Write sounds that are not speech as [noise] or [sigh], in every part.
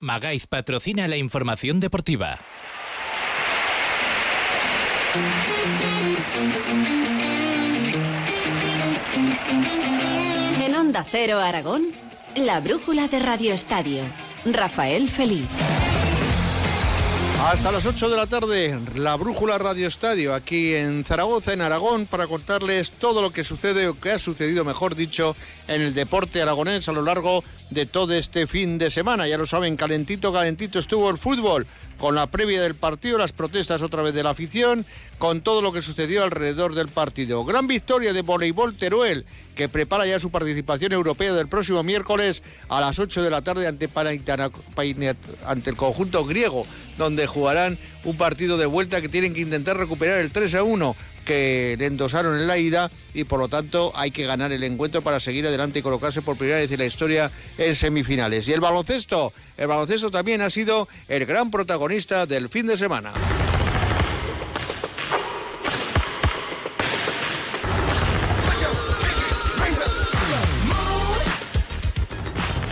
Magaiz patrocina la información deportiva. En Onda Cero Aragón, la brújula de Radio Estadio. Rafael Feliz. Hasta las 8 de la tarde, la Brújula Radio Estadio, aquí en Zaragoza, en Aragón, para contarles todo lo que sucede o que ha sucedido, mejor dicho, en el deporte aragonés a lo largo de todo este fin de semana. Ya lo saben, calentito, calentito estuvo el fútbol, con la previa del partido, las protestas otra vez de la afición, con todo lo que sucedió alrededor del partido. Gran victoria de voleibol Teruel, que prepara ya su participación europea del próximo miércoles a las 8 de la tarde ante, ante el conjunto griego, donde jugarán un partido de vuelta que tienen que intentar recuperar el 3 a 1 que le endosaron en la ida y por lo tanto hay que ganar el encuentro para seguir adelante y colocarse por primera vez en la historia en semifinales. Y el baloncesto, el baloncesto también ha sido el gran protagonista del fin de semana.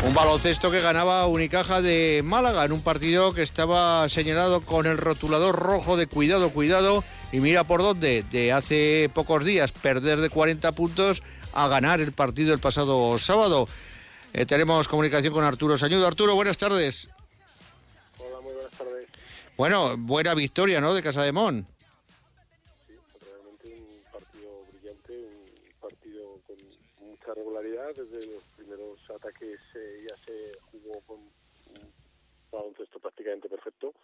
Un baloncesto que ganaba Unicaja de Málaga en un partido que estaba señalado con el rotulador rojo de cuidado, cuidado. Y mira por dónde, de hace pocos días perder de 40 puntos a ganar el partido el pasado sábado. Eh, tenemos comunicación con Arturo Sañudo. Arturo, buenas tardes. Hola, muy buenas tardes. Bueno, buena victoria, ¿no? De Casa de Mon. Sí, realmente un partido brillante, un partido con mucha regularidad desde los primeros ataques ya se jugó con un baloncesto prácticamente perfecto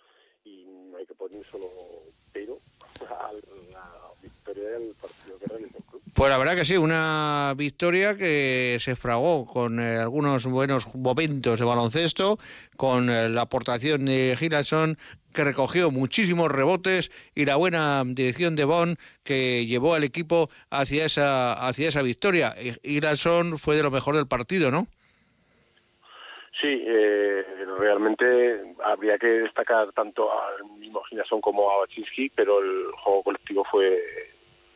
y no hay que poner un solo pero a la victoria del partido que realizó el club. Pues la verdad que sí, una victoria que se fragó con eh, algunos buenos momentos de baloncesto, con eh, la aportación de Gilason, que recogió muchísimos rebotes, y la buena dirección de Bon, que llevó al equipo hacia esa, hacia esa victoria. Gilason fue de lo mejor del partido, ¿no? Sí, eh, realmente habría que destacar tanto al mismo Ginason como a Baczynski, pero el juego colectivo fue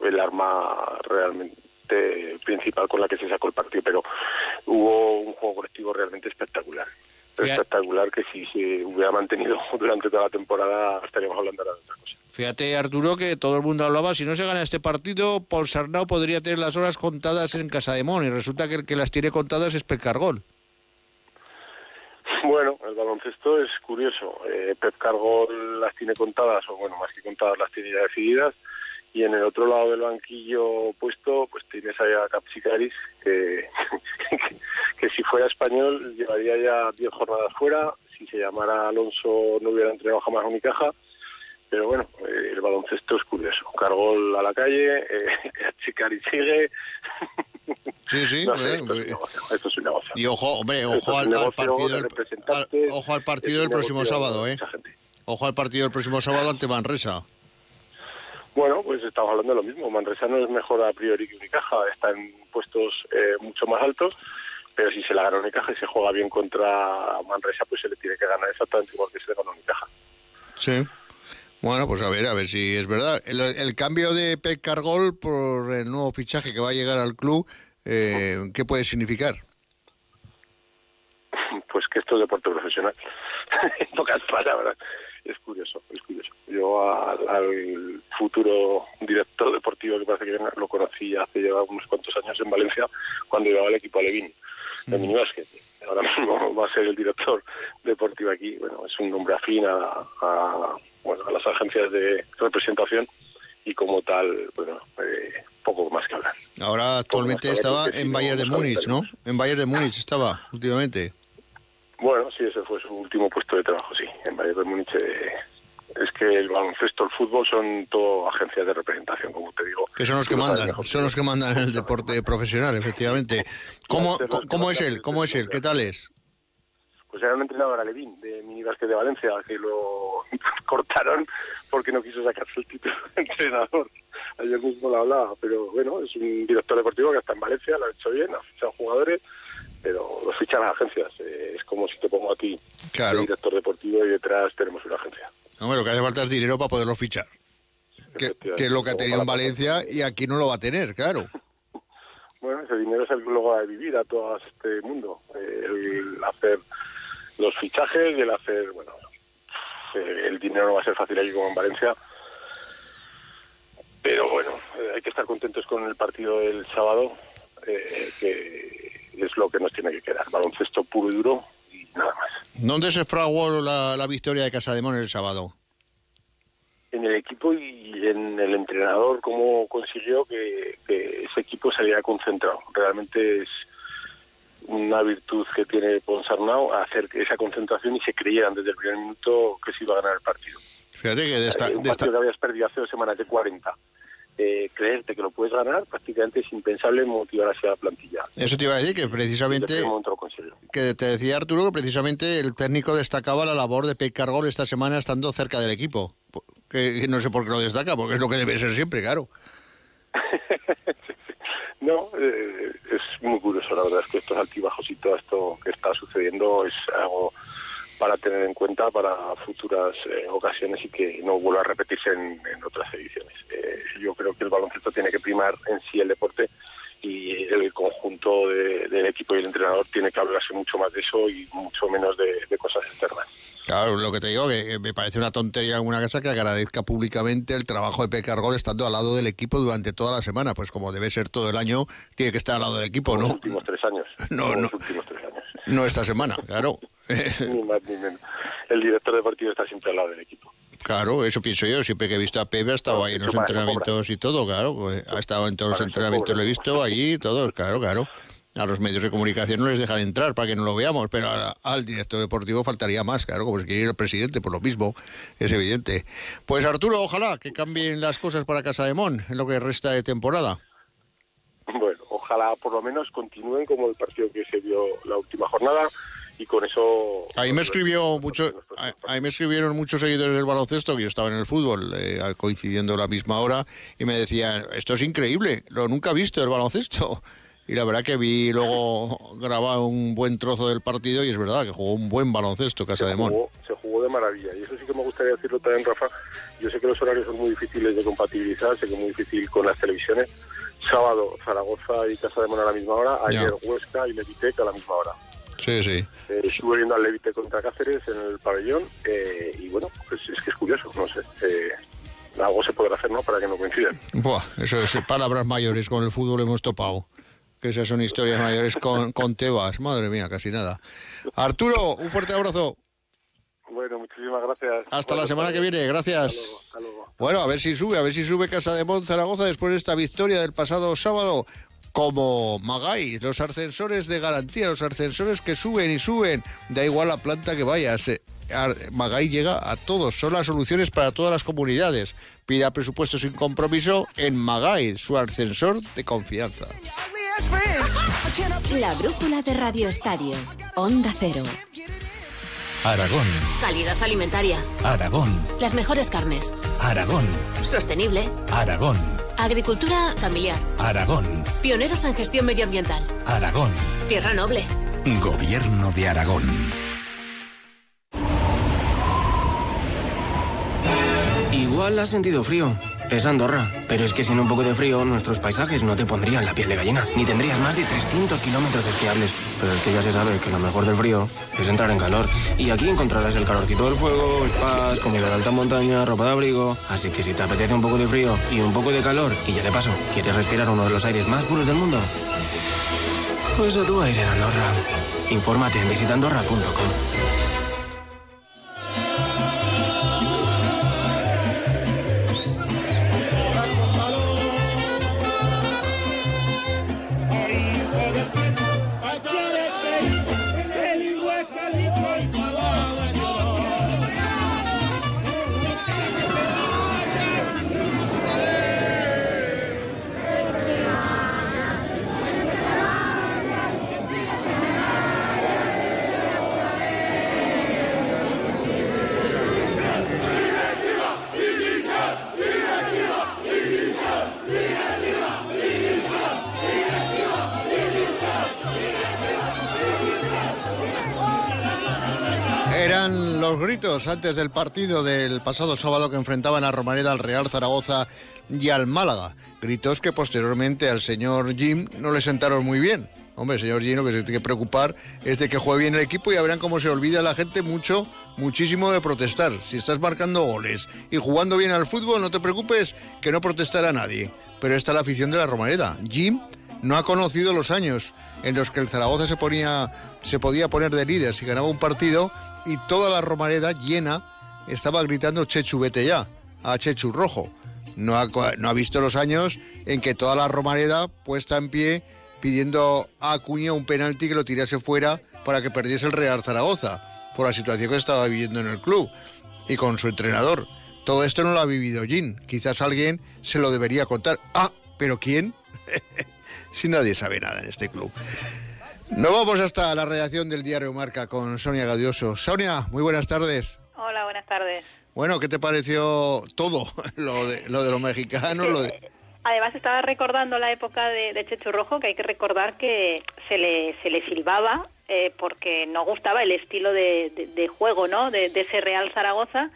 el arma realmente principal con la que se sacó el partido, pero hubo un juego colectivo realmente espectacular. Espectacular que si se hubiera mantenido [laughs] durante toda la temporada estaríamos hablando de otra cosa. Fíjate, Arturo, que todo el mundo hablaba, si no se gana este partido, Ponsarnau podría tener las horas contadas en Casa de Mon, y resulta que el que las tiene contadas es Pecargol. Bueno, el baloncesto es curioso. Eh, Pep Cargol las tiene contadas, o bueno, más que contadas, las tiene ya decididas. Y en el otro lado del banquillo puesto, pues tienes ahí a Capsicaris, que, [laughs] que, si fuera español llevaría ya 10 jornadas fuera. Si se llamara Alonso no hubiera entrenado jamás a Unicaja. Pero bueno, eh, el baloncesto es curioso. Cargol a la calle, eh, [laughs] Capsicaris sigue. [laughs] Sí, sí. No esto, es negocio, esto es un negocio. Y ojo, hombre, ojo al, partido al- ojo al partido del próximo sábado, ¿eh? Ojo al partido del próximo sábado ante Manresa. Bueno, pues estamos hablando de lo mismo. Manresa no es mejor a priori que Unicaja, está en puestos eh, mucho más altos, pero si se la gana Unicaja y se juega bien contra Manresa, pues se le tiene que ganar exactamente igual que se le gana Unicaja. Sí. Bueno, pues a ver, a ver si es verdad. El, el cambio de Pep Cargol por el nuevo fichaje que va a llegar al club, eh, ¿qué puede significar? Pues que esto es deporte profesional. [laughs] en pocas palabras. Es curioso, es curioso. Yo al, al futuro director deportivo que parece que lo conocí hace ya unos cuantos años en Valencia, cuando llevaba el equipo Alevín, de minibásquet. Ahora mismo va a ser el director deportivo aquí. Bueno, es un nombre afín a, a, bueno, a las agencias de representación y como tal, bueno, eh, poco más que hablar. Ahora actualmente estaba en Bayern de Múnich, ¿no? En Bayern de Múnich estaba últimamente. Bueno, sí, ese fue su último puesto de trabajo, sí, en Bayern de Múnich. eh, es que el baloncesto, el fútbol son todo agencias de representación, como te digo. Que son los que mandan, son los que mandan en el deporte profesional, efectivamente. [laughs] ¿Cómo, cómo es él? ¿Cómo es él? ¿Qué tal es? Pues era un entrenador alevín de minibásquet de Valencia que lo [laughs] cortaron porque no quiso sacarse el título de entrenador. Ayer mismo lo hablaba, pero bueno, es un director deportivo que está en Valencia, lo ha hecho bien, ha fichado jugadores, pero los fichan las agencias. Eh, es como si te pongo a ti Claro. director deportivo y detrás tenemos una agencia. Hombre, lo que hace falta es dinero para poderlo fichar. Que, que es lo que ha tenido en Valencia y aquí no lo va a tener, claro. [laughs] Bueno, ese dinero es el que luego va a vivir a todo este mundo. El hacer los fichajes y el hacer, bueno, eh, el dinero no va a ser fácil aquí como en Valencia. Pero bueno, eh, hay que estar contentos con el partido del sábado, eh, que es lo que nos tiene que quedar. Baloncesto puro y duro y nada más. ¿Dónde se fraguó la, la victoria de Casademón el sábado? En el equipo y en el entrenador, cómo consiguió que, que ese equipo saliera concentrado. Realmente es una virtud que tiene Ponsarnau hacer que esa concentración y se creyeran desde el primer minuto que se iba a ganar el partido. Fíjate que de esta, Eh, de esta- partido que habías perdido hace dos semanas de 40. Eh, creerte que lo puedes ganar prácticamente es impensable motivar hacia la plantilla. eso te iba a decir que precisamente que te decía Arturo que precisamente el técnico destacaba la labor de Pep Cargol esta semana estando cerca del equipo. Que, que no sé por qué lo destaca, porque es lo que debe ser siempre, claro. [laughs] No, eh, es muy curioso, la verdad es que estos altibajos y todo esto que está sucediendo es algo para tener en cuenta para futuras eh, ocasiones y que no vuelva a repetirse en, en otras ediciones. Eh, yo creo que el baloncesto tiene que primar en sí el deporte y el conjunto de- del equipo y el entrenador tiene que hablarse mucho más de eso y mucho menos de, de cosas externas. Claro, lo que te digo, que me parece una tontería en una casa que agradezca públicamente el trabajo de Pep Cargol estando al lado del equipo durante toda la semana. Pues como debe ser todo el año, tiene que estar al lado del equipo, Como ¿no? Los últimos tres años. [laughs] No, no. Los últimos tres años. No esta semana, claro. [laughs] ni más ni menos. El director deportivo está siempre al lado del equipo. Claro, eso pienso yo. Siempre que he visto a Pepe ha estado ahí en los entrenamientos y todo, claro. pues, Ha estado en todos los Para entrenamientos, lo he visto allí, todo, claro, claro. A los medios de comunicación no les dejan entrar para que no lo veamos, pero a- al director deportivo faltaría más, claro, como si quiere ir el presidente, por lo mismo, es evidente. Pues Arturo, ojalá que cambien las cosas para Casa de Mon en lo que resta de temporada. Bueno, ojalá por lo menos continúen como el partido que se dio la última jornada y con eso... Ahí me escribió mucho, ahí- ahí me escribieron muchos seguidores del baloncesto que yo estaba en el fútbol eh, coincidiendo a la misma hora y me decían esto es increíble, lo nunca he visto el baloncesto y la verdad que vi luego grabado un buen trozo del partido y es verdad que jugó un buen baloncesto Casa se de Mon. jugó, se jugó de maravilla. Y eso sí que me gustaría decirlo también Rafa yo sé que los horarios son muy difíciles de compatibilizar sé que es muy difícil con las televisiones. Sábado Zaragoza y Casa de Mon a la misma hora ayer Huesca y Levitec a la misma hora Sí, sí. Eh, estuve viendo al Levitec contra Cáceres en el pabellón eh, y bueno pues es que es curioso no sé eh, algo se podrá hacer no para que no coincidan Buah, eso es palabras mayores con el fútbol hemos topado. Que esas son historias mayores con, con Tebas. Madre mía, casi nada. Arturo, un fuerte abrazo. bueno muchísimas gracias Hasta la Buenas semana que viene. Gracias. hasta luego, hasta luego. Bueno, a ver si sube, a ver si sube Casa de Mon Zaragoza después de esta victoria del pasado sábado. Como Magay, los ascensores de garantía, los ascensores que suben y suben, da igual la planta que vayas. Magay llega a todos, son las soluciones para todas las comunidades. Pida presupuesto sin compromiso en Magay, su ascensor de confianza. La brújula de Radio Estadio. Onda Cero. Aragón, Calidad alimentaria. Aragón, Las mejores carnes. Aragón, Sostenible. Aragón, Agricultura familiar. Aragón, Pioneros en gestión medioambiental. Aragón. Tierra noble. Gobierno de Aragón. Igual has sentido frío. Es Andorra. Pero es que sin un poco de frío, nuestros paisajes no te pondrían la piel de gallina. Ni tendrías más de 300 kilómetros esquiables. Pero es que ya se sabe que lo mejor del frío es entrar en calor. Y aquí encontrarás el calorcito del fuego, spas, comida de alta montaña, ropa de abrigo. Así que si te apetece un poco de frío y un poco de calor, y ya de paso, ¿quieres respirar uno de los aires más puros del mundo? Pues a tu aire Andorra. Infórmate en visitandorra.com. antes del partido del pasado sábado que enfrentaban a Romareda, al Real Zaragoza y al Málaga. Gritos que posteriormente al señor Jim no le sentaron muy bien. Hombre, señor Gino, que se tiene que preocupar es de que juegue bien el equipo y verán cómo se olvida la gente mucho, muchísimo de protestar. Si estás marcando goles y jugando bien al fútbol, no te preocupes que no protestará nadie. Pero está la afición de la Romareda. Jim no ha conocido los años en los que el Zaragoza se ponía se podía poner de líder si ganaba un partido y toda la Romareda llena estaba gritando Chechu vete ya a Chechu rojo. No ha, visto los años en que toda la Romareda puesta en pie pidiendo a Acuña un penalti que lo tirase fuera para que perdiese el Real Zaragoza por la situación que estaba viviendo en el club y con su entrenador. Todo esto no lo ha vivido Jin. Quizás alguien se lo debería contar. Ah, pero ¿quién? [laughs] si nadie sabe nada en este club. Nos vamos hasta la redacción del diario Marca con Sonia Gadioso. Sonia, muy buenas tardes. Hola, buenas tardes. Bueno, ¿qué te pareció todo [laughs] lo de, lo de los mexicanos? Lo de... [laughs] Además estaba recordando la época de, de, Rojo, que hay que recordar que se le, se le silbaba eh, porque no gustaba el estilo de, de, de juego ¿no? de, ese Real Zaragoza,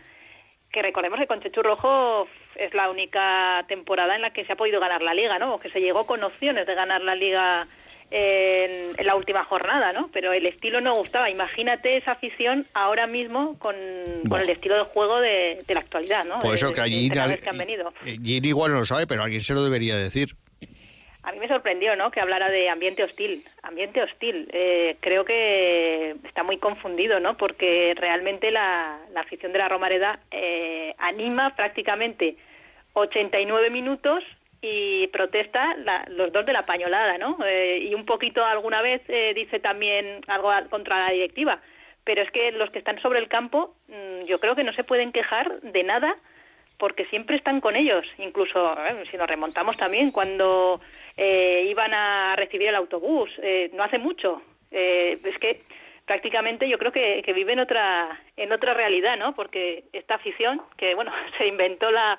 que recordemos que con Chechu Rojo es la única temporada en la que se ha podido ganar la liga, ¿no? O que se llegó con opciones de ganar la liga en, en, la última jornada, ¿no? Pero el estilo no gustaba. Imagínate esa afición ahora mismo con, bueno. con el estilo de juego de, de la actualidad, ¿no? Por eso de, que allí venido. Gin igual no lo sabe, pero alguien se lo debería decir. A mí me sorprendió, ¿no? Que hablara de ambiente hostil. Ambiente hostil. Eh, creo que está muy confundido, ¿no? Porque realmente la, la afición de la Romareda eh, anima prácticamente 89 minutos y protesta la, los dos de la pañolada, ¿no? Eh, y un poquito alguna vez eh, dice también algo contra la directiva. Pero es que los que están sobre el campo, mmm, yo creo que no se pueden quejar de nada porque siempre están con ellos. Incluso, si nos remontamos también, cuando eh, iban a recibir el autobús, eh, no hace mucho. es que prácticamente yo creo que, que vive otra, en otra realidad, ¿no? Porque esta afición, que bueno, [laughs] se inventó la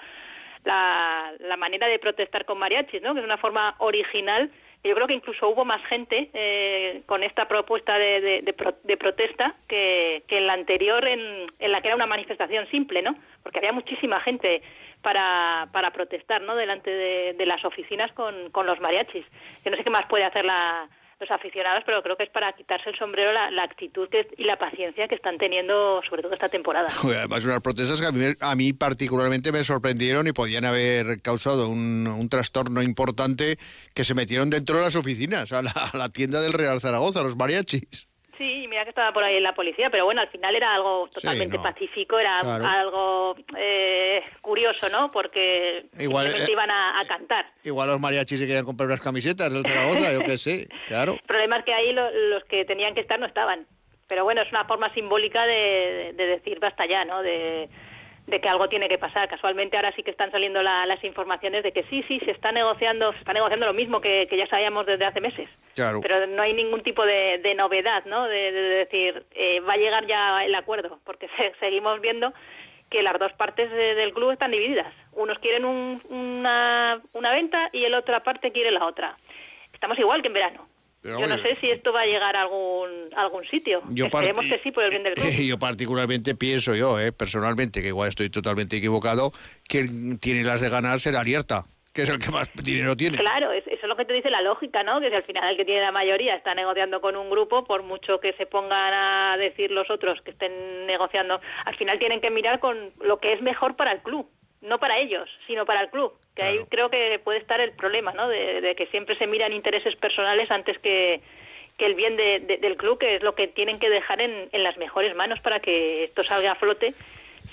la, la, manera de protestar con mariachis, ¿no? que es una forma original. Yo creo que incluso hubo más gente eh, con esta propuesta de, de, de, pro, de protesta que, que, en la anterior, en, en, la que era una manifestación simple, ¿no? porque había muchísima gente para, para protestar ¿no? delante de, las oficinas con, con los mariachis. Yo no sé qué más puede hacer la, los aficionados, pero creo que es para quitarse el sombrero la, actitud y la paciencia que están teniendo, sobre todo esta temporada. [laughs] Además, unas protestas que a mí, a mí, particularmente me sorprendieron y podían haber causado un, un, trastorno importante que se metieron dentro de las oficinas, a la, a la tienda del Real Zaragoza, los mariachis. Sí, mira que estaba por ahí la policía, pero bueno, al final era algo totalmente sí, no. pacífico, era claro. algo eh, curioso, ¿no? Porque igual, eh, iban a, a, cantar. Igual los mariachis se querían comprar unas camisetas del Zaragoza, yo qué sé, [laughs] claro. El problema es que ahí lo, los que tenían que estar no estaban. Pero bueno, es una forma simbólica de, de decir basta ya, ¿no? De, de que algo tiene que pasar. Casualmente ahora sí que están saliendo la, las informaciones de que sí, sí, se está negociando, se está negociando lo mismo que, que ya sabíamos desde hace meses. Claro. Pero no hay ningún tipo de, de novedad, ¿no? De, de decir, eh, va a llegar ya el acuerdo, porque [laughs] se, seguimos viendo que las dos partes de, del club están divididas. Unos quieren un, una, una venta y el otra parte quiere la otra. Estamos igual que en verano. Pero, yo no sé si esto va a llegar a algún, a algún sitio. Yo Esperemos que sí, por el bien del club. [laughs] Yo particularmente pienso yo, eh, personalmente, que igual estoy totalmente equivocado, que tiene las de ganar será Arierta, que es el que más dinero tiene. Claro, eso es lo que te dice la lógica, ¿no? Que si al final el que tiene la mayoría está negociando con un grupo, por mucho que se pongan a decir los otros que estén negociando, al final tienen que mirar con lo que es mejor para el club no para ellos, sino para el club. Que claro. ahí creo que puede estar el problema, ¿no? De, de, que siempre se miran intereses personales antes que, que el bien de, de, del club, que es lo que tienen que dejar en, en, las mejores manos para que esto salga a flote,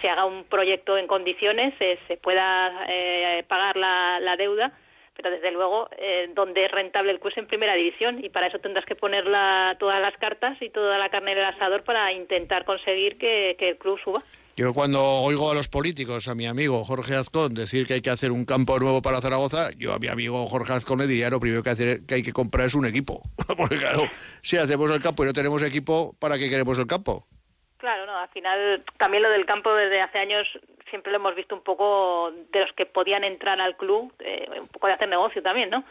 se haga un proyecto en condiciones, se, se pueda eh, pagar la, la, deuda, pero desde luego eh, donde es rentable el club es en primera división y para eso tendrás que poner la, todas las cartas y toda la carne en el asador para intentar conseguir que, que el club suba. Yo cuando oigo a los políticos, a mi amigo Jorge Azcón, decir que hay que hacer un campo nuevo para Zaragoza, yo a mi amigo Jorge Azcón le diría lo primero que, hacer, que hay que comprar es un equipo. [laughs] Porque claro, si hacemos el campo y no tenemos equipo, ¿para qué queremos el campo? Claro, no, al final también lo del campo desde hace años siempre lo hemos visto un poco de los que podían entrar al club, eh, un poco de hacer negocio también, ¿no?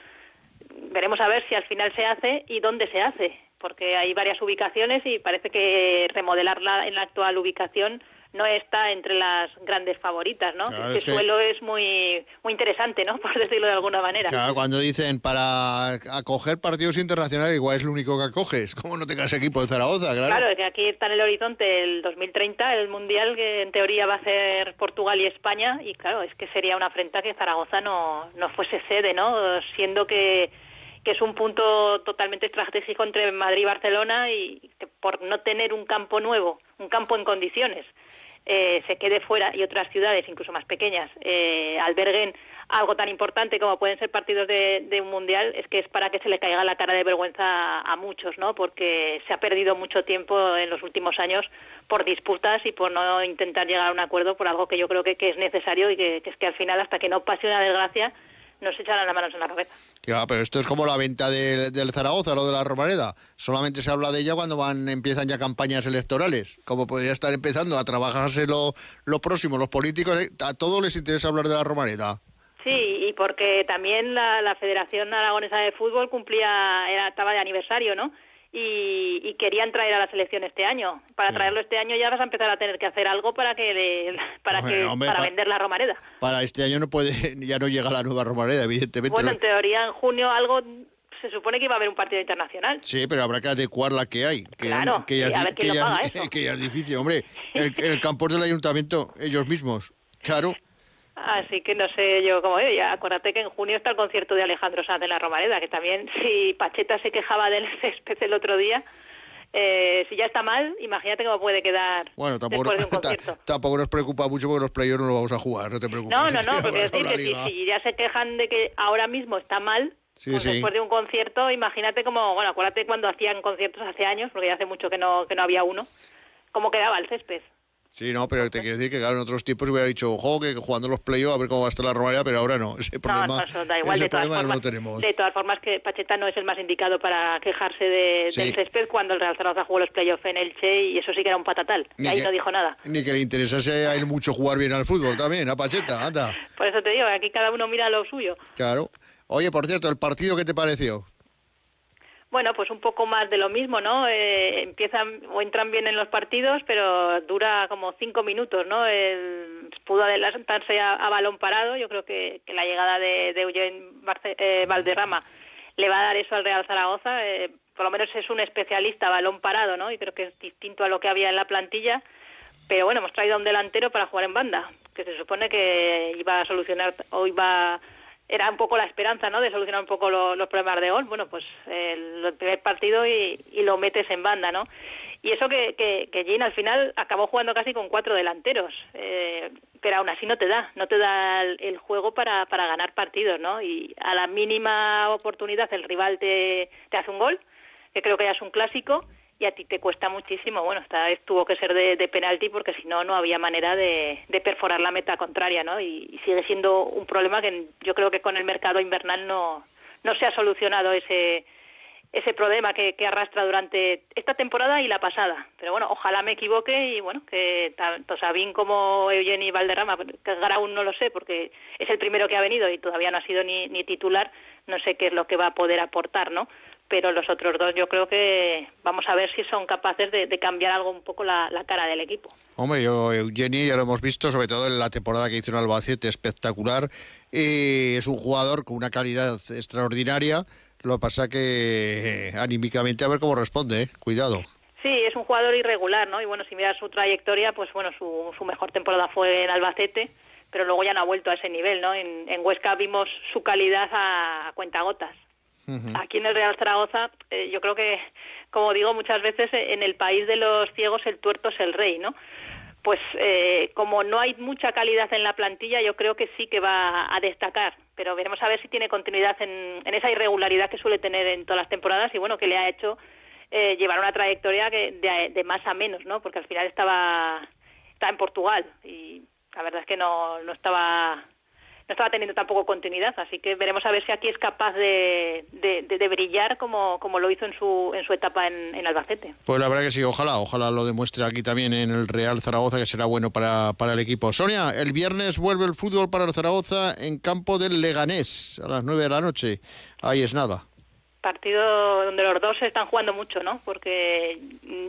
Veremos a ver si al final se hace y dónde se hace, porque hay varias ubicaciones y parece que remodelarla en la actual ubicación no está entre las grandes favoritas, ¿no? Claro, Este es que- suelo es muy muy interesante, ¿no? [laughs] Por decirlo de alguna manera. Claro, cuando dicen para acoger partidos internacionales, igual es lo único que acoges. ¿Cómo no tengas equipo de Zaragoza? Claro. Claro, que aquí está en el horizonte el 2030, el Mundial que en teoría va a ser Portugal y España, y claro, es que sería una afrenta que Zaragoza no, no fuese sede, ¿no? Siendo que, que es un punto totalmente estratégico entre Madrid y Barcelona y que por no tener un campo nuevo, un campo en condiciones, eh, se quede fuera y otras ciudades, incluso más pequeñas, eh, alberguen algo tan importante como pueden ser partidos de, de un mundial, es que es para que se le caiga la cara de vergüenza a, muchos, ¿no? Porque se ha perdido mucho tiempo en los últimos años por disputas y por no intentar llegar a un acuerdo por algo que yo creo que, que es necesario y que, que es que al final, hasta que no pase una desgracia, no se echarán las manos en la cabeza. Ya, pero esto es como la venta del, del Zaragoza, lo de la Romareda. Solamente se habla de ella cuando van empiezan ya campañas electorales. Como podría estar empezando a trabajarse lo, lo próximo, los políticos, eh, a todos les interesa hablar de la Romareda. Sí, y porque también la, la Federación Aragonesa de Fútbol cumplía, era, estaba de aniversario, ¿no? Y, y querían traer a la selección este año. Para Sí. traerlo este año ya vas a empezar a tener que hacer algo para que le- para que hombre, para pa- vender la Romareda. Para este año no puede, [laughs] ya no llega la nueva Romareda, evidentemente. Bueno, en teoría en junio algo se supone que iba a haber un partido internacional. Sí, pero habrá que adecuar la que hay. Que Claro, que ya a ver quién que lo ya paga es- eso. [laughs] que ya es difícil, hombre. El, el campo del ayuntamiento, ellos mismos. Claro. Así que no sé yo cómo. Ya acuérdate que en junio está el concierto de Alejandro Sanz en la Romareda, que también [laughs] si Pacheta se quejaba del [laughs] césped el otro día, eh, si ya está mal, imagínate cómo puede quedar Bueno, tampoco, después de un [laughs] concierto. tampoco nos preocupa mucho porque los playoffs no lo vamos a jugar, no te preocupes. No, no, no, porque decir que si, ya se quejan de que ahora mismo está mal, Sí, pues sí. después de un concierto, imagínate como, bueno, acuérdate cuando hacían conciertos hace años, porque ya hace mucho que no, que no había uno, cómo quedaba el césped. Sí, no, pero te quiero decir que claro, en otros tiempos hubiera dicho, ojo, que jugando los playoffs a ver cómo va a estar la Romareda, pero ahora no. [laughs] Ese problema, no, no, eso da igual, ese de todas, problema no lo tenemos. de todas formas que Pacheta no es el más indicado para quejarse de, Sí. del césped cuando el Real Zaragoza jugó los playoffs en Elche y eso sí que era un patatal. Ni ahí que- no dijo nada. Ni que le interesase a él mucho jugar bien al fútbol también, a Pacheta, anda. Por eso te digo, aquí cada uno mira lo suyo. Claro. Oye, por cierto, ¿el partido qué te pareció? Bueno, pues un poco más de lo mismo, ¿no? Eh, empiezan o entran bien en los partidos, pero dura como cinco minutos, ¿no? El, pudo adelantarse a, a balón parado. Yo creo que, que la llegada de, de Eugene eh, Valderrama le va a dar eso al Real Zaragoza. Eh, por lo menos es un especialista a balón parado, ¿no? Y creo que es distinto a lo que había en la plantilla. Pero bueno, hemos traído a un delantero para jugar en banda, que se supone que iba a solucionar o iba era un poco la esperanza, ¿no? De solucionar un poco lo- los problemas de gol. Bueno, pues el primer partido y, y lo metes en banda, ¿no? Y eso que, que, que Jean al final acabó jugando casi con cuatro delanteros, eh, pero aún así no te da, no te da el, el juego para, para ganar partidos, ¿no? Y a la mínima oportunidad el rival te, te hace un gol, que creo que ya es un clásico, y a ti te cuesta muchísimo. Bueno, esta vez tuvo que ser de, penalti porque si no, no había manera de, perforar la meta contraria, ¿no? Y, sigue siendo un problema que yo creo que con el mercado invernal no, no se ha solucionado ese ese problema que, arrastra durante esta temporada y la pasada. Pero bueno, ojalá me equivoque y bueno, que tanto Sabín como Eugeni Valderrama, que Grau no lo sé porque es el primero que ha venido y todavía no ha sido ni titular, no sé qué es lo que va a poder aportar, ¿no? Pero los otros dos yo creo que vamos a ver si son capaces de, de cambiar algo un poco la, la cara del equipo. Hombre, yo, Eugeni, ya lo hemos visto, sobre todo en la temporada que hizo en Albacete, espectacular. Eh, es un jugador con una calidad extraordinaria. Lo que pasa que eh, anímicamente a ver cómo responde, ¿eh? Cuidado. Sí, es un jugador irregular, ¿no? Y bueno, si miras su trayectoria, pues bueno, su, su mejor temporada fue en Albacete, pero luego ya no ha vuelto a ese nivel, ¿no? En, en Huesca vimos su calidad a, a cuentagotas. Aquí en el Real Zaragoza, eh, yo creo que, como digo muchas veces, eh, en el país de los ciegos el tuerto es el rey, ¿no? Pues eh, como no hay mucha calidad en la plantilla, yo creo que sí que va a destacar, pero veremos a ver si tiene continuidad en, en esa irregularidad que suele tener en todas las temporadas y bueno, que le ha hecho eh, llevar una trayectoria que de, más a menos, ¿no? Porque al final estaba, estaba en Portugal y la verdad es que no, no estaba no estaba teniendo tampoco continuidad, así que veremos a ver si aquí es capaz de, de, de- brillar como, como lo hizo en su, en su etapa en, en Albacete. Pues la verdad que sí, ojalá, ojalá lo demuestre aquí también en el Real Zaragoza, que será bueno para, para el equipo. Sonia, el viernes vuelve el fútbol para el Zaragoza en campo del Leganés a las 9 de la noche. Ahí es nada. Partido donde los dos se están jugando mucho, ¿no? Porque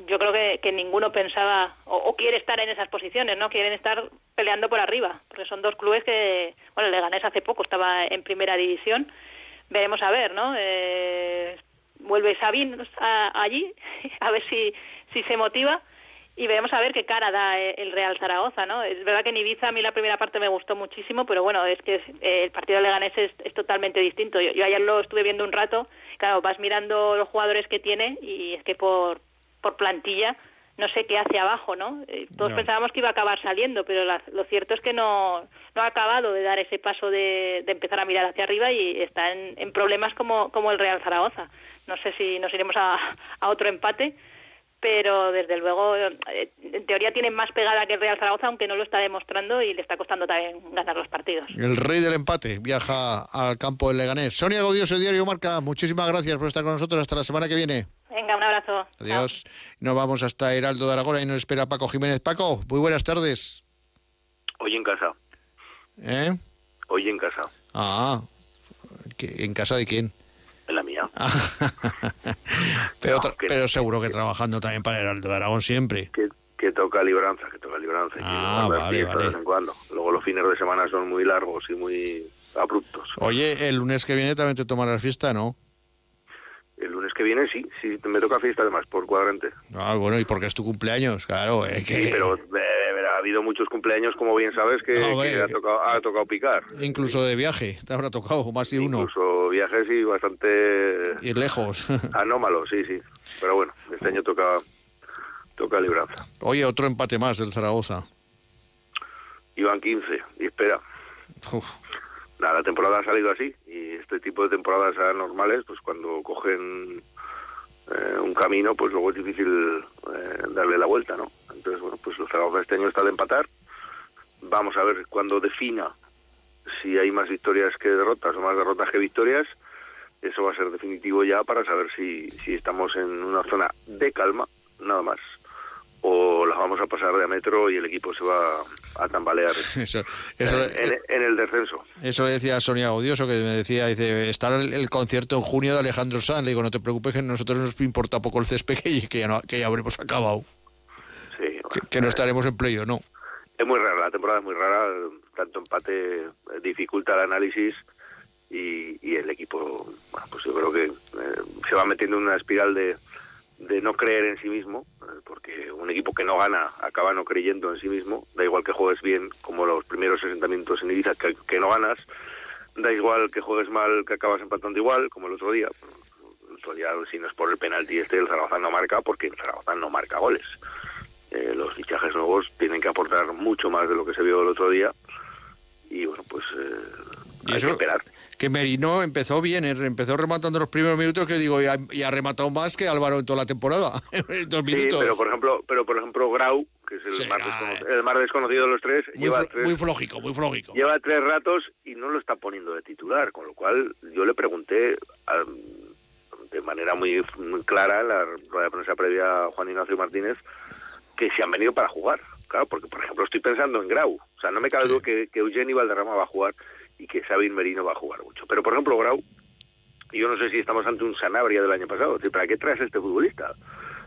yo creo que, ninguno pensaba o, quiere estar en esas posiciones, ¿no? Quieren estar peleando por arriba, porque son dos clubes que, bueno, Leganés hace poco estaba en primera división. Veremos a ver, ¿no? Eh, vuelve Sabin allí, [laughs] a ver si, si se motiva y veremos a ver qué cara da eh, el Real Zaragoza, ¿no? Es verdad que en Ibiza a mí la primera parte me gustó muchísimo, pero bueno, es que eh, el partido de Leganés es, es totalmente distinto. Yo, yo, ayer lo estuve viendo un rato, claro, vas mirando los jugadores que tiene y es que por, por plantilla no sé qué hace abajo, ¿no? Eh, todos no. pensábamos que iba a acabar saliendo, pero la, lo cierto es que no, no ha acabado de dar ese paso de, de empezar a mirar hacia arriba y está en, en, problemas como, como el Real Zaragoza. No sé si nos iremos a, a otro empate, pero desde luego eh, en teoría tiene más pegada que el Real Zaragoza, aunque no lo está demostrando y le está costando también ganar los partidos. El rey del empate viaja al campo del Leganés. Sonia Godioso, Diario Marca, muchísimas gracias por estar con nosotros. Hasta la semana que viene. Venga, un abrazo. Adiós. Chao. Nos vamos hasta Heraldo de Aragón y nos espera Paco Jiménez. Paco, muy buenas tardes. Hoy en casa. ¿Eh? Hoy en casa. Ah, ¿en casa de quién? [laughs] Pero, no, que, pero seguro que trabajando también para Heraldo de Aragón siempre. Que, que toca libranza, que toca libranza. Ah, que vale, vale. De vez en cuando. Luego los fines de semana son muy largos y muy abruptos. Oye, el lunes que viene también te tomarás fiesta, ¿no? El lunes que viene sí, sí, me toca fiesta además, por cuadrante. Ah, bueno, y porque es tu cumpleaños, claro. Que... Sí, pero eh, ha habido muchos cumpleaños, como bien sabes, que, no, que ha, tocado, ha, tocado, picar. Incluso de viaje, te habrá tocado más de uno. Incluso viajes y bastante... Ir lejos. [laughs] Anómalos, sí, sí. Pero bueno, este año toca, toca libranza. Oye, otro empate más del Zaragoza. Iban 15, y espera. Uf. Nada, la temporada ha salido así y este tipo de temporadas anormales, pues cuando cogen eh, un camino, pues luego es difícil eh, darle la vuelta, ¿no? Entonces, bueno, pues el Zaragoza este año está de empatar. Vamos a ver cuando defina si hay más victorias que derrotas o más derrotas que victorias. Eso va a ser definitivo ya para saber si, si estamos en una zona de calma, nada más o las vamos a pasar de a metro y el equipo se va a tambalear eso, [laughs] eso, en, en, en, el descenso. Eso le decía Sonia Godioso, que me decía, dice, está el, el, concierto en junio de Alejandro Sanz, le digo, no te preocupes que a nosotros nos importa poco el césped que, que, ya, no, que ya habremos acabado. Que, no estaremos en playo, ¿no. Es muy rara, la temporada es muy rara, tanto empate dificulta el análisis y, el equipo, bueno, pues yo creo que eh, se va metiendo en una espiral de de no creer en sí mismo, porque un equipo que no gana acaba no creyendo en sí mismo, da igual que juegues bien como los primeros 60 minutos en Ibiza que, que no ganas, da igual que juegues mal que acabas empatando igual, como el otro día, el otro día si no es por el penalti este el Zaragoza no marca porque el Zaragoza no marca goles. Eh, los fichajes nuevos tienen que aportar mucho más de lo que se vio el otro día y bueno pues eh, hay que esperar que Merino empezó bien, ¿eh? empezó rematando los primeros minutos que digo, y ha, y ha rematado más que Álvaro en toda la temporada. [laughs] Dos sí, pero por ejemplo, pero por ejemplo Grau, que es el, sí, más, desconocido, el más desconocido de los tres, muy, lleva tres, muy. Lleva tres ratos y no lo está poniendo de titular, con lo cual yo le pregunté um, de manera muy, muy clara en la rueda de prensa previa a Juan Ignacio Martínez que se han venido para jugar. Claro, porque por ejemplo estoy pensando en Grau. O sea, no me cabe duda que, que Eugenio Valderrama va a jugar y que Sabin Merino va a jugar mucho. Pero, por ejemplo, Grau, yo no sé si estamos ante un Sanabria del año pasado. ¿Para qué traes a este futbolista?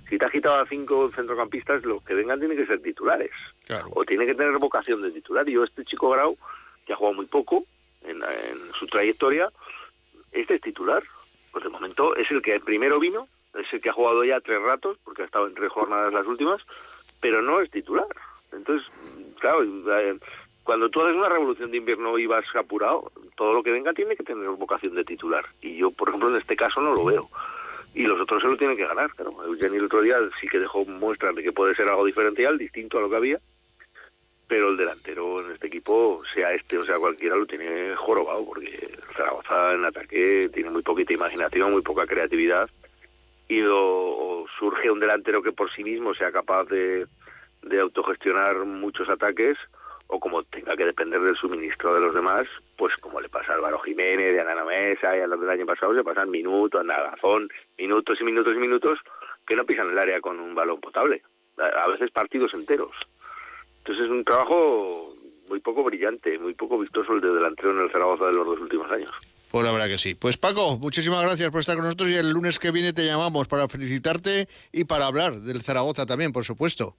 Si te has quitado a cinco centrocampistas, los que vengan tienen que ser titulares. Claro. O tienen que tener vocación de titular. Y yo, este chico Grau, que ha jugado muy poco en, en su trayectoria, este es titular. Pues de momento es el que primero vino, es el que ha jugado ya tres ratos, porque ha estado en tres jornadas las últimas, pero no es titular. Entonces, claro, eh, cuando tú haces una revolución de invierno y vas apurado, todo lo que venga tiene que tener vocación de titular. Y yo, por ejemplo, en este caso no lo veo. Y los otros se lo tienen que ganar. Claro. Eugenio el otro día sí que dejó muestras de que puede ser algo diferencial, distinto a lo que había. Pero el delantero en este equipo, sea este o sea cualquiera, lo tiene jorobado, porque Zaragoza en ataque tiene muy poquita imaginación, muy poca creatividad. O, surge un delantero que por sí mismo sea capaz de, de autogestionar muchos ataques, o como tenga que depender del suministro de los demás, pues como le pasa a Álvaro Jiménez, de Ana Mesa y a los del año pasado, se pasan minutos, Nagazón, minutos y minutos y minutos que no pisan el área con un balón potable. A veces partidos enteros. Entonces es un trabajo muy poco brillante, muy poco vistoso el de delantero en el Zaragoza de los dos últimos años. Pues la verdad que sí. Pues Paco, muchísimas gracias por estar con nosotros y el lunes que viene te llamamos para felicitarte y para hablar del Zaragoza también, por supuesto.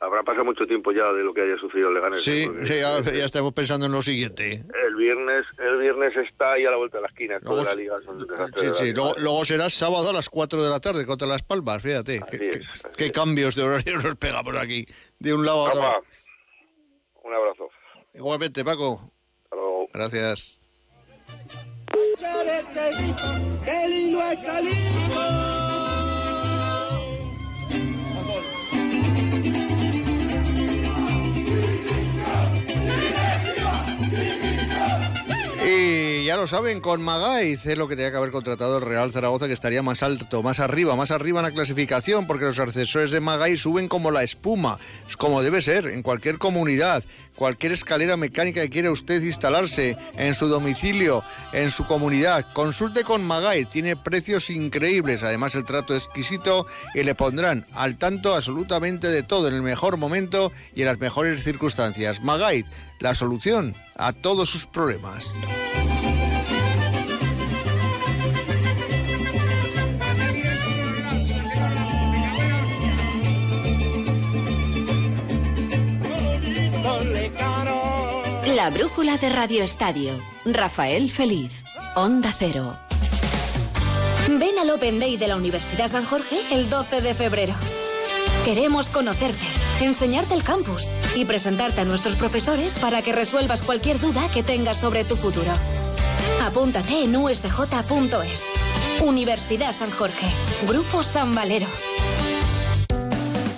Habrá pasado mucho tiempo ya de lo que haya sufrido el Leganés. Sí, ¿eh? Sí, ya, ya estamos pensando en lo siguiente. El viernes, el viernes está ahí a la vuelta de la esquina. Luego la liga son Sí, sí. será sábado a las 4 de la tarde contra Las Palmas, fíjate. Así Qué, es, qué- así qué es. cambios de horario [laughs] nos pegamos aquí, de un lado a otro. Un abrazo. Igualmente, Paco. Hasta luego. Gracias. Y ya lo saben, con Magaiz es lo que tenía que haber contratado el Real Zaragoza, que estaría más alto, más arriba, más arriba en la clasificación, porque los accesorios de Magaiz suben como la espuma, es como debe ser en cualquier comunidad. Cualquier escalera mecánica que quiera usted instalarse en su domicilio, en su comunidad, consulte con Magaiz, tiene precios increíbles, además el trato es exquisito y le pondrán al tanto absolutamente de todo en el mejor momento y en las mejores circunstancias. Magaiz, la solución a todos sus problemas. La brújula de Radio Estadio. Rafael Feliz. Onda Cero. Ven al Open Day de la Universidad San Jorge el 12 de febrero. Queremos conocerte, enseñarte el campus y presentarte a nuestros profesores para que resuelvas cualquier duda que tengas sobre tu futuro. Apúntate en usj.es. Universidad San Jorge. Grupo San Valero.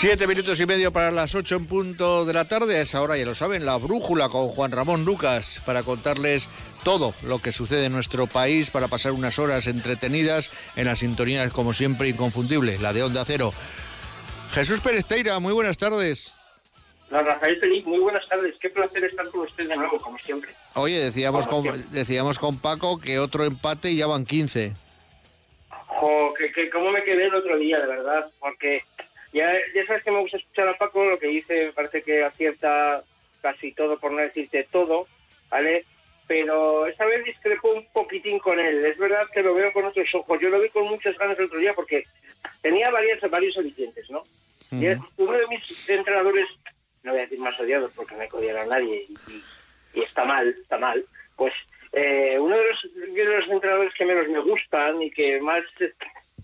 Siete minutos y medio para las ocho en punto de la tarde. A esa hora, ya lo saben, la brújula con Juan Ramón Lucas para contarles todo lo que sucede en nuestro país, para pasar unas horas entretenidas en la sintonía, como siempre, inconfundible, la de Onda Cero. Jesús Pérez Teira, muy buenas tardes. Hola, Rafael Feliz, muy buenas tardes. Qué placer estar con usted de nuevo, como siempre. Oye, decíamos Como con, siempre. decíamos con Paco que otro empate y ya van 15. Jo, que, que cómo me quedé el otro día, de verdad, porque ya, ya sabes que me gusta escuchar a Paco, lo que dice parece que acierta casi todo, por no decirte todo, ¿vale? Pero esta vez discrepo un poquitín con él. Es verdad que lo veo con otros ojos. Yo lo vi con muchas ganas el otro día porque tenía varias, varios alicientes, ¿no? Y es uno de mis entrenadores, no voy a decir más odiados porque no hay que odiar a nadie y, está mal, está mal, pues eh, uno de los, de los entrenadores que menos me gustan y que más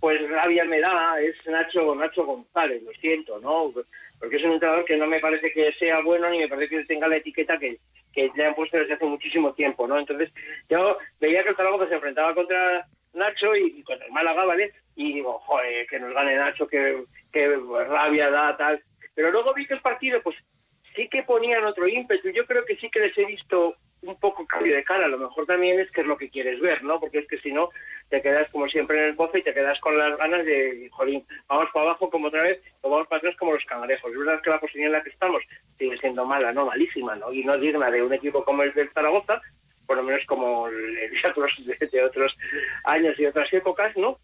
pues rabia me da es Nacho Nacho González, lo siento, ¿no? Porque es un entrenador que no me parece que sea bueno ni me parece que tenga la etiqueta que, que le han puesto desde hace muchísimo tiempo, ¿no? Entonces yo veía que el Zaragoza se enfrentaba contra Nacho y, y contra el Málaga, ¿vale? Y digo, joder, que nos gane Nacho, que, que rabia da, tal. Pero luego vi que el partido, pues sí que ponían otro ímpetu. Yo creo que sí que les he visto un poco cambio de cara. A lo mejor también es que es lo que quieres ver, ¿no? Porque es que si no, te quedas como siempre en el pozo y te quedas con las ganas de, jolín, vamos para abajo como otra vez o vamos para atrás como los cangrejos. Es verdad que la posición en la que estamos sigue siendo mala, ¿no? Malísima, ¿no? Y no digna de un equipo como el del Zaragoza, por lo menos como el de otros, de, otros años y otras épocas, ¿no?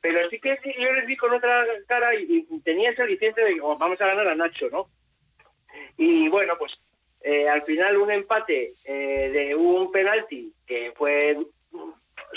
Pero sí que yo les vi con otra cara y, tenía ese aliciente de oh, vamos a ganar a Nacho, ¿no? Y bueno, pues eh, al final un empate eh, de un penalti que fue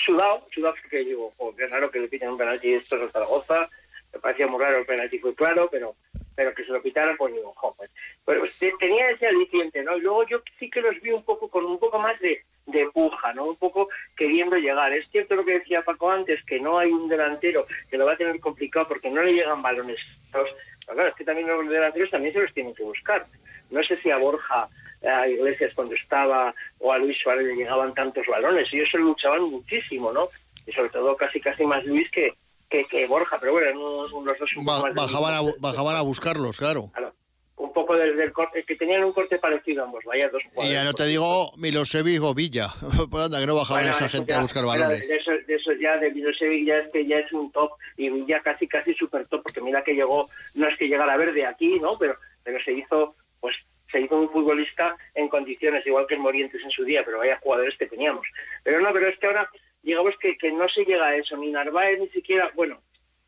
sudado, sudado porque digo, oh, qué raro que le piten un penalti esto es Zaragoza, me parecía muy raro, el penalti fue claro, pero pero que se lo pitaran, pues digo, jo, pues, pero te- tenía ese aliciente, ¿no? Y luego yo sí que los vi un poco con un poco más de, de puja, ¿no? Un poco queriendo llegar. Es cierto lo que decía Paco antes, que no hay un delantero que lo va a tener complicado porque no le llegan balones. Pero claro, es que también los delanteros también se los tienen que buscar. No sé si a Borja, a Iglesias cuando estaba, o a Luis Suárez le llegaban tantos balones. Ellos se luchaban muchísimo, ¿no? Y sobre todo casi casi más Luis que, que, que Borja, pero bueno, eran unos- unos dos un Ba- más bajaban, a, bajaban a buscarlos, claro. Claro, un poco del, del corte, que tenían un corte parecido ambos, vaya dos Y jugadores. ya no te digo Milosevic o Villa. [laughs] Pues anda, que no bajaban Bueno, esa gente ya- a buscar balones. De eso, de eso ya, de Milosevic ya es que ya es un top y ya casi casi super top, porque mira que llegó, no es que llegara a ver de aquí, ¿no? Pero, pero se hizo, pues se hizo un futbolista en condiciones, igual que el Morientes en su día, pero vaya jugadores que teníamos. Pero no, pero es que ahora digamos que, que no se llega a eso, ni Narváez ni siquiera, bueno,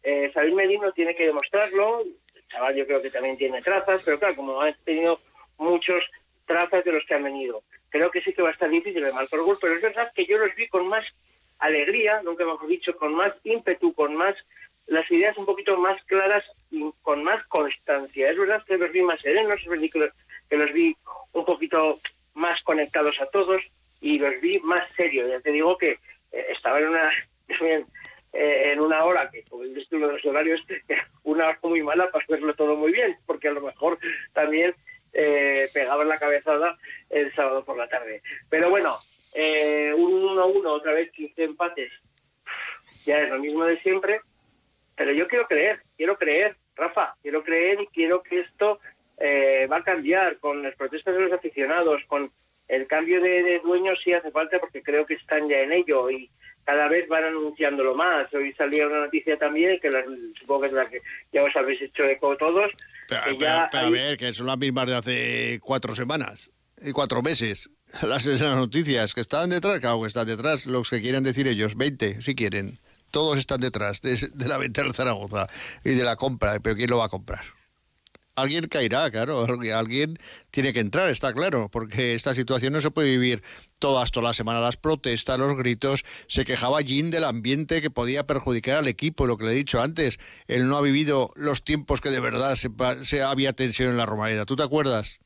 eh, Sabine Merino tiene que demostrarlo, el chaval yo creo que también tiene trazas, pero claro, como han tenido muchos trazas de los que han venido. Creo que sí que va a estar difícil el marcar gol, pero es verdad que yo los vi con más alegría, nunca mejor dicho, con más ímpetu, con más las ideas un poquito más claras y con más constancia. Es verdad que los vi más serenos, es verdad que los, vi un poquito más conectados a todos y los vi más serios. Ya te digo que eh, estaba en una [laughs] en una hora que, como dices de los horarios, [laughs] una hora muy mala para verlo todo muy bien, porque a lo mejor también eh, pegaban la cabezada el sábado por la tarde. Pero bueno, eh, un 1-1, otra vez 15 empates, ya es lo mismo de siempre, pero yo quiero creer, quiero creer, Rafa, quiero creer y quiero que esto eh, va a cambiar con las protestas de los aficionados, con el cambio de, de dueños si hace falta, porque creo que están ya en ello y cada vez van anunciándolo más. Hoy salía una noticia también, que supongo que es la que ya os habéis hecho eco todos, Pero, que pero- ya pero a ver, que son las mismas de hace cuatro semanas y cuatro meses. [laughs] Las, las noticias que están detrás, claro que están detrás, los que quieran decir ellos, 20 si quieren. Todos están detrás de, de la venta del Zaragoza y de la compra, pero ¿quién lo va a comprar? Alguien caerá, claro, alguien- tiene que entrar, está claro, porque esta situación no se puede vivir todas, toda la semana. Las protestas, los gritos, se quejaba Jim del ambiente que podía perjudicar al equipo, lo que le he dicho antes. Él no ha vivido los tiempos que de verdad se, se había tensión en la Romareda. ¿Tú te acuerdas?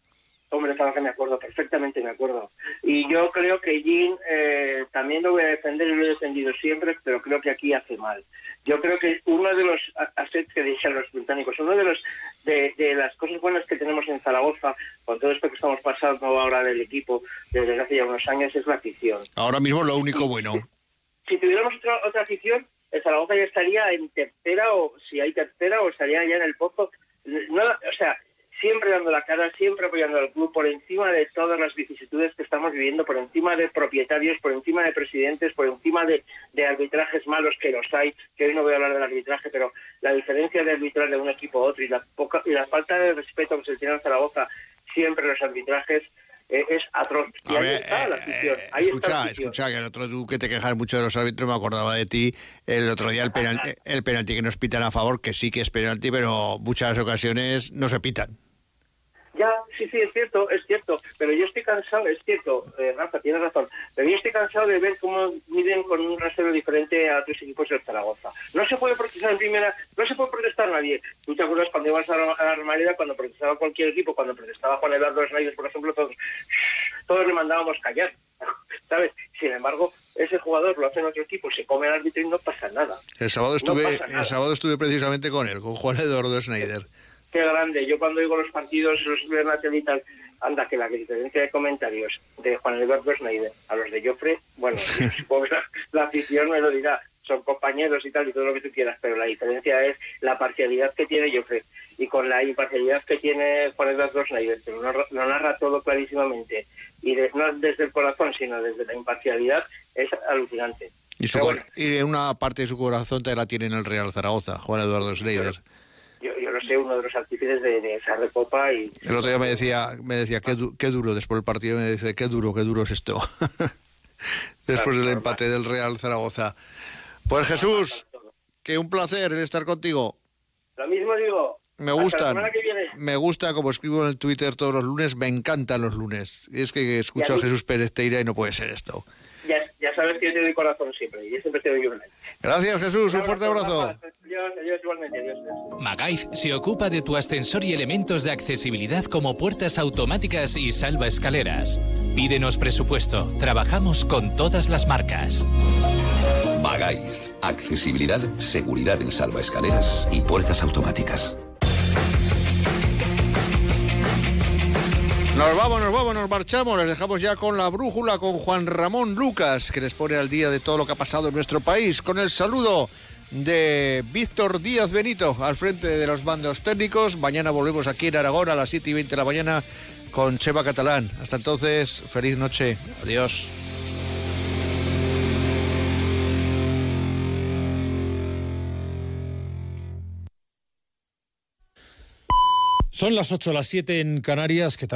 Hombre, claro que me acuerdo, perfectamente me acuerdo. Y yo creo que Jim eh, también lo voy a defender y lo he defendido siempre, pero creo que aquí hace mal. Yo creo que uno de los a- assets que decían los británicos, uno de los de, de las cosas buenas que tenemos en Zaragoza, con todo esto que estamos pasando ahora del equipo desde hace ya unos años, es la afición. Ahora mismo lo único bueno. Si tuviéramos otra, otra afición, el Zaragoza ya estaría en tercera, o si hay tercera, o estaría ya en el pozo. No, o sea, siempre dando la cara, siempre apoyando al club por encima de todas las vicisitudes que estamos viviendo, por encima de propietarios, por encima de presidentes, por encima de, de arbitrajes malos que los hay, que hoy no voy a hablar del arbitraje, pero la diferencia de arbitrar de un equipo a otro y la, poca, y la falta de respeto que se tiene en Zaragoza siempre en los arbitrajes eh, es atroz. Y A ahí ver, está la eh, afición. eh, ahí está la escucha, escucha, que el otro tú que te quejas mucho de los árbitros, me acordaba de ti el otro día el penalti, [laughs] el penalti que nos pitan a favor, que sí que es penalti, pero muchas ocasiones no se pitan. Sí, sí, es cierto, es cierto, pero yo estoy cansado, es cierto, eh, Rafa, tienes razón, pero yo estoy cansado de ver cómo miden con un rasero diferente a otros equipos del Zaragoza. No se puede protestar en primera, no se puede protestar nadie. Tú te acuerdas cuando ibas a la, a la cuando protestaba cualquier equipo, cuando protestaba Juan Eduardo Snyder, por ejemplo, todos, todos le mandábamos callar, [laughs] ¿sabes? Sin embargo, ese jugador lo hace en otro equipo, se come al árbitro y no pasa nada. El sábado estuve, el sábado estuve precisamente con él, con Juan Eduardo Schneider. Qué grande. Yo cuando oigo los partidos, los veo en la tele y tal, anda, que la diferencia de comentarios de Juan Alberto Schneider a los de Joffre, bueno, [laughs] supongo que la, la afición me lo dirá, son compañeros y tal y todo lo que tú quieras, pero la diferencia es la parcialidad que tiene Joffre y con la imparcialidad que tiene Juan Alberto Schneider, que lo narra, lo narra todo clarísimamente y de- no desde el corazón, sino desde la imparcialidad, es alucinante. Y, su bueno, y una parte de su corazón te la tiene en el Real Zaragoza, Juan Eduardo Schneider. Yo, yo lo sé, uno de los artífices de, de esa recopa y El otro día me decía, me decía qué, du- qué duro, después del partido me dice, qué duro, qué duro es esto. [laughs] después del empate del Real Zaragoza. Pues Jesús, que un placer estar contigo. Lo mismo digo. Me gustan, me gusta, como escribo en el Twitter todos los lunes, me encantan los lunes. Y es que escucho a a Jesús Pérez Teira y no puede ser esto. Ya, sabes que yo te doy corazón siempre. Y yo siempre te doy un like. Gracias Jesús, un fuerte abrazo. Adiós, adiós, igualmente. Adiós. adiós. Magaiz se ocupa de tu ascensor y elementos de accesibilidad como puertas automáticas y salva escaleras. Pídenos presupuesto. Trabajamos con todas las marcas. Magaiz. Accesibilidad, seguridad en salvaescaleras y puertas automáticas. Nos vamos, nos vamos, nos marchamos. Les dejamos ya con la brújula con Juan Ramón Lucas, que les pone al día de todo lo que ha pasado en nuestro país. Con el saludo de Víctor Díaz Benito al frente de los bandos técnicos. Mañana volvemos aquí en Aragón a las 7 y 20 de la mañana con Cheva Catalán. Hasta entonces, feliz noche. Adiós. Son las 8, las 7 en Canarias. ¿Qué tal?